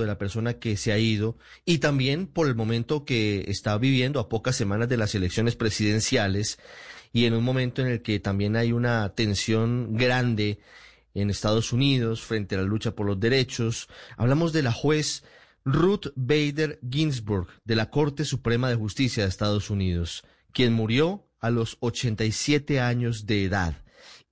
de la persona que se ha ido y también por el momento que está viviendo a pocas semanas de las elecciones presidenciales y en un momento en el que también hay una tensión grande en Estados Unidos frente a la lucha por los derechos. Hablamos de la juez Ruth Bader Ginsburg de la Corte Suprema de Justicia de Estados Unidos, quien murió a los 87 años de edad.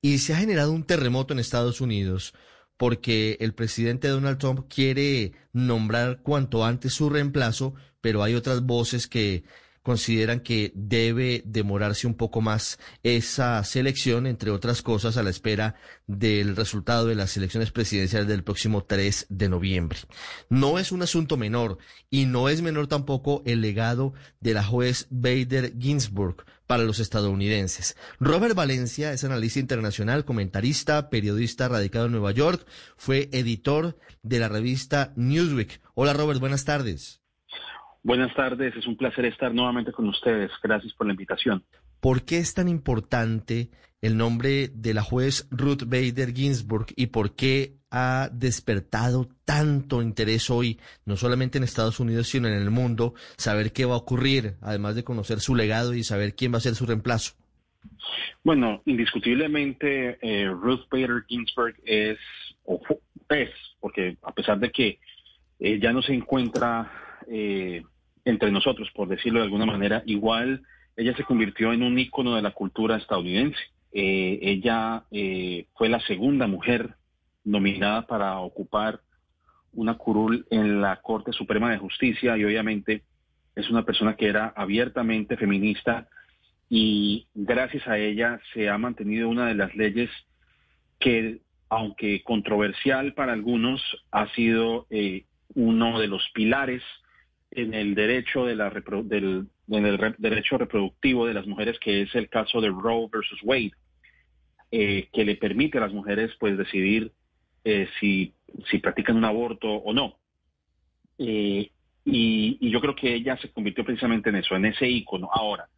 Y se ha generado un terremoto en Estados Unidos porque el presidente Donald Trump quiere nombrar cuanto antes su reemplazo, pero hay otras voces que consideran que debe demorarse un poco más esa selección, entre otras cosas, a la espera del resultado de las elecciones presidenciales del próximo 3 de noviembre. No es un asunto menor y no es menor tampoco el legado de la juez Bader Ginsburg para los estadounidenses. Robert Valencia es analista internacional, comentarista, periodista radicado en Nueva York, fue editor de la revista Newsweek. Hola Robert, buenas tardes. Buenas tardes, es un placer estar nuevamente con ustedes. Gracias por la invitación. ¿Por qué es tan importante el nombre de la juez Ruth Bader Ginsburg y por qué ha despertado tanto interés hoy, no solamente en Estados Unidos, sino en el mundo, saber qué va a ocurrir, además de conocer su legado y saber quién va a ser su reemplazo? Bueno, indiscutiblemente eh, Ruth Bader Ginsburg es, o es, porque a pesar de que eh, ya no se encuentra eh, entre nosotros, por decirlo de alguna manera, igual ella se convirtió en un ícono de la cultura estadounidense. Eh, ella eh, fue la segunda mujer nominada para ocupar una curul en la Corte Suprema de Justicia y obviamente es una persona que era abiertamente feminista y gracias a ella se ha mantenido una de las leyes que, aunque controversial para algunos, ha sido uno de los pilares en el derecho de la del, en el derecho reproductivo de las mujeres, que es el caso de Roe versus Wade, eh, que le permite a las mujeres pues decidir eh, si, si practican un aborto o no. Eh, y, y, yo creo que ella se convirtió precisamente en eso, en ese ícono. Ahora,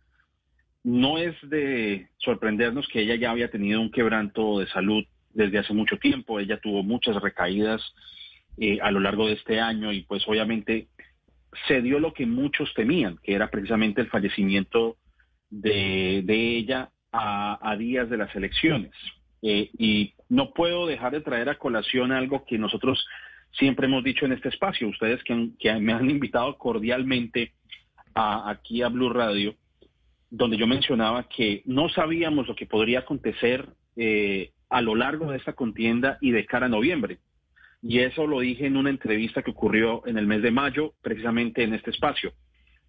no es de sorprendernos que ella ya había tenido un quebranto de salud desde hace mucho tiempo. Ella tuvo muchas recaídas a lo largo de este año y pues obviamente se dio lo que muchos temían, que era precisamente el fallecimiento de, ella a, días de las elecciones. Eh, y no puedo dejar de traer a colación algo que nosotros siempre hemos dicho en este espacio, ustedes que, me han invitado cordialmente aquí a Blue Radio, donde yo mencionaba que no sabíamos lo que podría acontecer eh, a lo largo de esta contienda y de cara a noviembre. Y eso lo dije en una entrevista que ocurrió en el mes de mayo, precisamente en este espacio.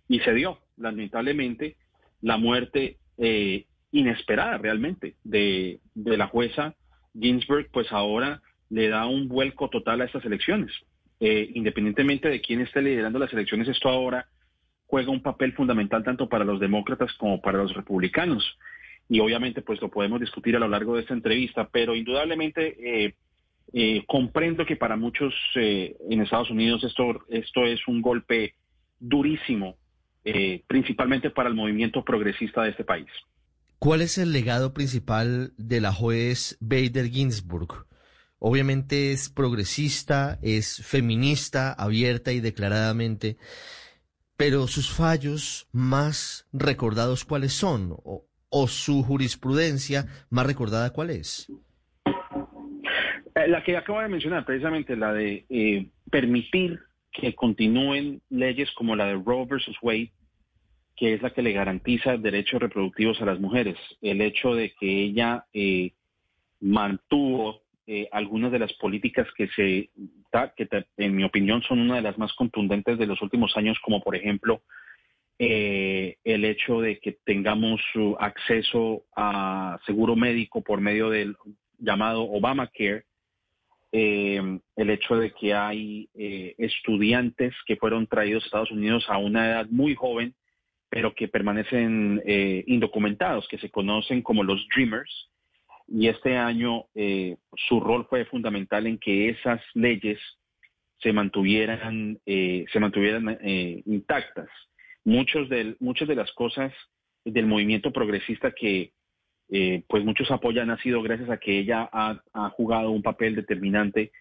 Y se dio, lamentablemente, la muerte eh, inesperada realmente de, la jueza Ginsburg, pues ahora le da un vuelco total a estas elecciones. Eh, independientemente de quién esté liderando las elecciones, esto ahora juega un papel fundamental tanto para los demócratas como para los republicanos. Y obviamente, pues lo podemos discutir a lo largo de esta entrevista, pero indudablemente eh, eh, comprendo que para muchos eh, en Estados Unidos esto, esto es un golpe durísimo, eh, principalmente para el movimiento progresista de este país. ¿Cuál es el legado principal de la juez Bader Ginsburg? Obviamente es progresista, es feminista, abierta y declaradamente, pero sus fallos más recordados cuáles son o su jurisprudencia más recordada cuál es? Eh, la que acabo de mencionar, precisamente la de eh, permitir que continúen leyes como la de Roe versus Wade, que es la que le garantiza derechos reproductivos a las mujeres. El hecho de que ella eh, mantuvo algunas de las políticas que se, que en mi opinión son una de las más contundentes de los últimos años, como por ejemplo el hecho de que tengamos acceso a seguro médico por medio del llamado Obamacare, eh, el hecho de que hay eh, estudiantes que fueron traídos a Estados Unidos a una edad muy joven, pero que permanecen eh, indocumentados, que se conocen como los Dreamers. Y este año su rol fue fundamental en que esas leyes se mantuvieran, se mantuvieran intactas. Muchos de, muchas de las cosas del movimiento progresista que eh, pues muchos apoyan ha sido gracias a que ella ha, jugado un papel determinante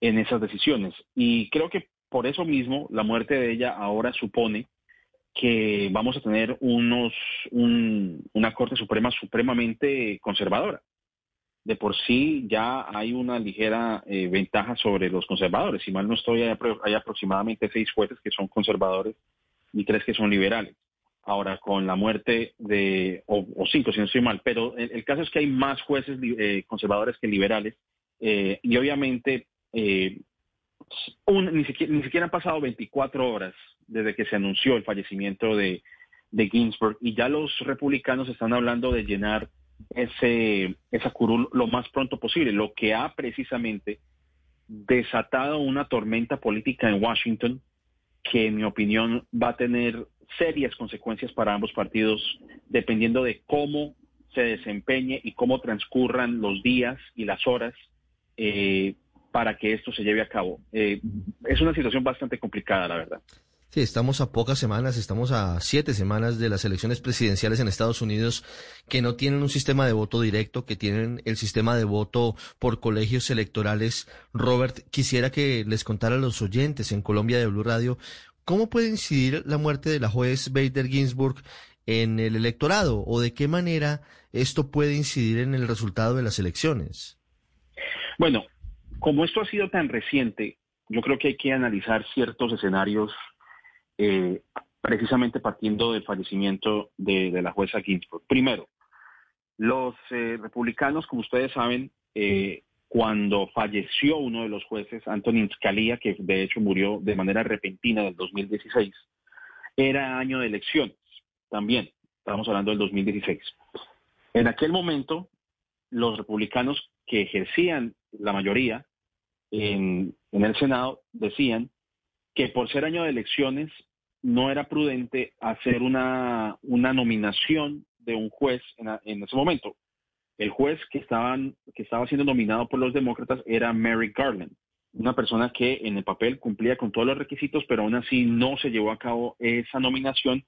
en esas decisiones. Y creo que por eso mismo, la muerte de ella ahora supone que vamos a tener unos, una Corte Suprema supremamente conservadora. De por sí ya hay una ligera eh, ventaja sobre los conservadores. Si mal no estoy, hay, aproximadamente seis jueces que son conservadores y tres que son liberales. Ahora, con la muerte de, o, cinco si no estoy mal, pero el, caso es que hay más jueces eh, conservadores que liberales eh, y obviamente ni, siquiera, ni siquiera han pasado 24 horas desde que se anunció el fallecimiento de, Ginsburg y ya los republicanos están hablando de llenar ese, esa curul lo más pronto posible, lo que ha precisamente desatado una tormenta política en Washington que en mi opinión va a tener serias consecuencias para ambos partidos dependiendo de cómo se desempeñe y cómo transcurran los días y las horas eh, para que esto se lleve a cabo. Eh, es una situación bastante complicada, la verdad. Sí, estamos a pocas semanas, estamos a siete semanas de las elecciones presidenciales en Estados Unidos que no tienen un sistema de voto directo, que tienen el sistema de voto por colegios electorales. Robert, quisiera que les contara a los oyentes en Colombia de Blue Radio cómo puede incidir la muerte de la juez Bader Ginsburg en el electorado o de qué manera esto puede incidir en el resultado de las elecciones. Bueno, como esto ha sido tan reciente, yo creo que hay que analizar ciertos escenarios eh, precisamente partiendo del fallecimiento de, la jueza Ginsburg. Primero, los eh, republicanos, como ustedes saben, eh, cuando falleció uno de los jueces, Antonin Scalia, que de hecho murió de manera repentina del 2016, era año de elecciones también, estamos hablando del 2016. En aquel momento, los republicanos que ejercían la mayoría en, en el Senado decían que por ser año de elecciones no era prudente hacer una nominación de un juez en, ese momento. El juez que, estaban, que estaba siendo nominado por los demócratas era Mary Garland, una persona que en el papel cumplía con todos los requisitos, pero aún así no se llevó a cabo esa nominación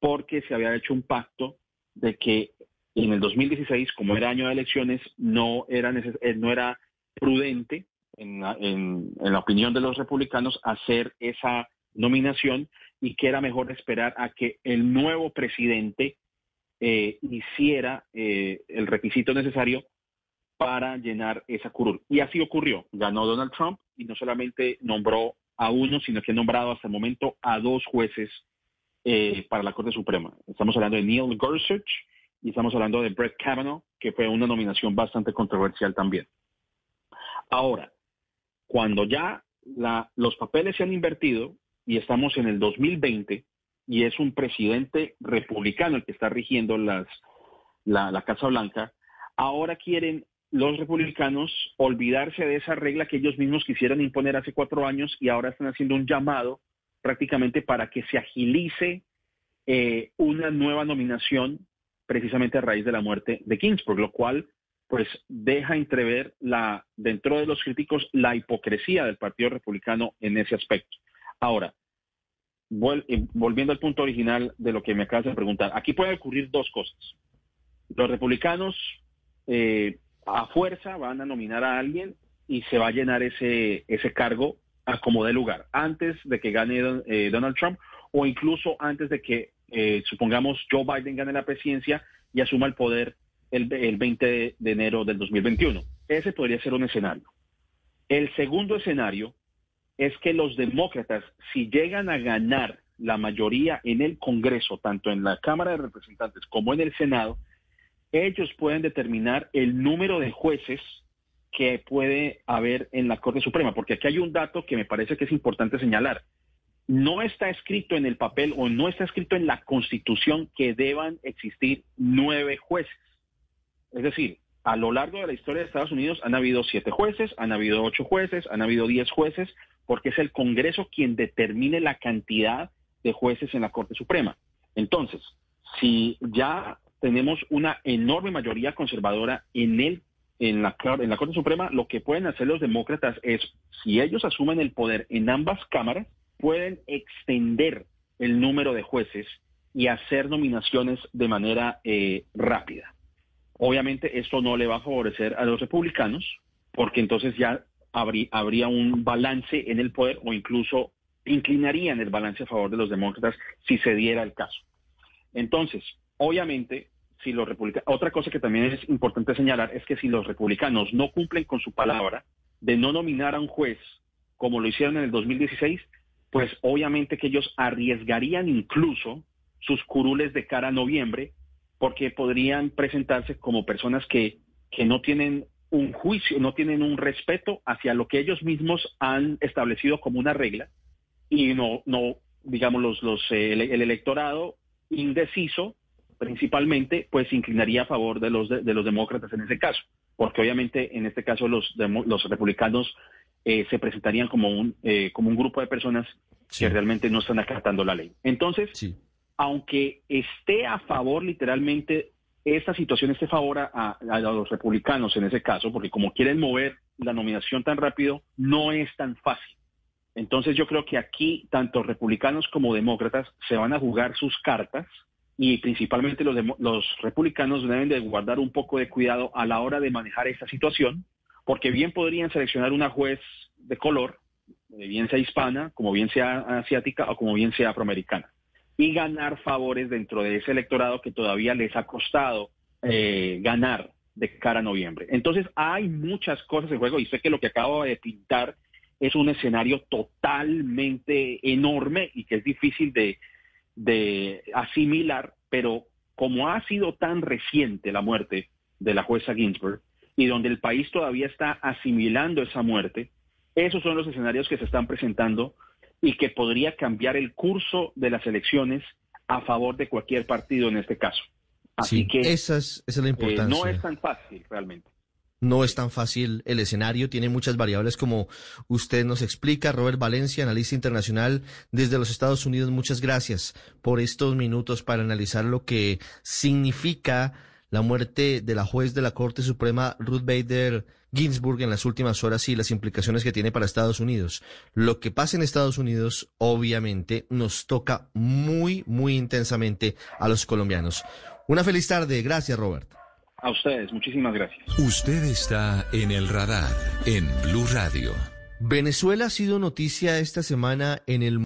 porque se había hecho un pacto de que en el 2016, como era año de elecciones, no era, eh, no era prudente, en la opinión de los republicanos, hacer esa nominación y que era mejor esperar a que el nuevo presidente eh, hiciera eh, el requisito necesario para llenar esa curul. Y así ocurrió. Ganó Donald Trump y no solamente nombró a uno, sino que ha nombrado hasta el momento a dos jueces eh, para la Corte Suprema. Estamos hablando de Neil Gorsuch y estamos hablando de Brett Kavanaugh, que fue una nominación bastante controversial también. Ahora, cuando ya los papeles se han invertido, y estamos en el 2020 y es un presidente republicano el que está rigiendo las, la, Casa Blanca, ahora quieren los republicanos olvidarse de esa regla que ellos mismos quisieron imponer hace cuatro años y ahora están haciendo un llamado prácticamente para que se agilice eh, una nueva nominación precisamente a raíz de la muerte de Ginsburg, lo cual pues deja entrever la, dentro de los críticos la hipocresía del Partido Republicano en ese aspecto. Ahora, volviendo al punto original de lo que me acabas de preguntar, aquí pueden ocurrir dos cosas. Los republicanos eh, a fuerza van a nominar a alguien y se va a llenar ese, ese cargo a como de lugar, antes de que gane eh, Donald Trump o incluso antes de que, eh, supongamos, Joe Biden gane la presidencia y asuma el poder el, el 20 de enero del 2021. Ese podría ser un escenario. El segundo escenario es que los demócratas, si llegan a ganar la mayoría en el Congreso, tanto en la Cámara de Representantes como en el Senado, ellos pueden determinar el número de jueces que puede haber en la Corte Suprema, porque aquí hay un dato que me parece que es importante señalar. No está escrito en el papel o no está escrito en la Constitución que deban existir nueve jueces. Es decir, a lo largo de la historia de Estados Unidos han habido siete jueces, han habido ocho jueces, han habido diez jueces, porque es el Congreso quien determine la cantidad de jueces en la Corte Suprema. Entonces, si ya tenemos una enorme mayoría conservadora en el en la, Corte Suprema, lo que pueden hacer los demócratas es, si ellos asumen el poder en ambas cámaras, pueden extender el número de jueces y hacer nominaciones de manera eh, rápida. Obviamente esto no le va a favorecer a los republicanos, porque entonces ya habría, un balance en el poder o incluso inclinarían el balance a favor de los demócratas si se diera el caso. Entonces, obviamente, si los republicanos, otra cosa que también es importante señalar es que si los republicanos no cumplen con su palabra de no nominar a un juez como lo hicieron en el 2016, pues obviamente que ellos arriesgarían incluso sus curules de cara a noviembre, porque podrían presentarse como personas que, que no tienen un juicio, no tienen un respeto hacia lo que ellos mismos han establecido como una regla y no, no digamos, los, los, eh, el, electorado indeciso principalmente, pues inclinaría a favor de los, de, los demócratas en ese caso, porque obviamente en este caso los, los republicanos eh, se presentarían como un, eh, como un grupo de personas que realmente no están acatando la ley. Entonces, aunque esté a favor literalmente, esta situación esté a favor a, los republicanos en ese caso, porque como quieren mover la nominación tan rápido, no es tan fácil. Entonces yo creo que aquí tanto republicanos como demócratas se van a jugar sus cartas y principalmente los, los republicanos deben de guardar un poco de cuidado a la hora de manejar esta situación, porque bien podrían seleccionar una juez de color, eh, bien sea hispana, como bien sea asiática o como bien sea afroamericana, y ganar favores dentro de ese electorado que todavía les ha costado eh, ganar de cara a noviembre. Entonces hay muchas cosas en juego y sé que lo que acabo de pintar es un escenario totalmente enorme y que es difícil de, asimilar, pero como ha sido tan reciente la muerte de la jueza Ginsburg y donde el país todavía está asimilando esa muerte, esos son los escenarios que se están presentando y que podría cambiar el curso de las elecciones a favor de cualquier partido en este caso. Así que esa es, esa es la importancia. no es tan fácil realmente. No es tan fácil el escenario, tiene muchas variables como usted nos explica. Robert Valencia, analista internacional desde los Estados Unidos, muchas gracias por estos minutos para analizar lo que significa la muerte de la juez de la Corte Suprema Ruth Bader Ginsburg en las últimas horas y las implicaciones que tiene para Estados Unidos. Lo que pasa en Estados Unidos obviamente nos toca muy, muy intensamente a los colombianos. Una feliz tarde. Gracias, Robert. A ustedes, muchísimas gracias. Usted está en el radar en Blue Radio. Venezuela ha sido noticia esta semana en el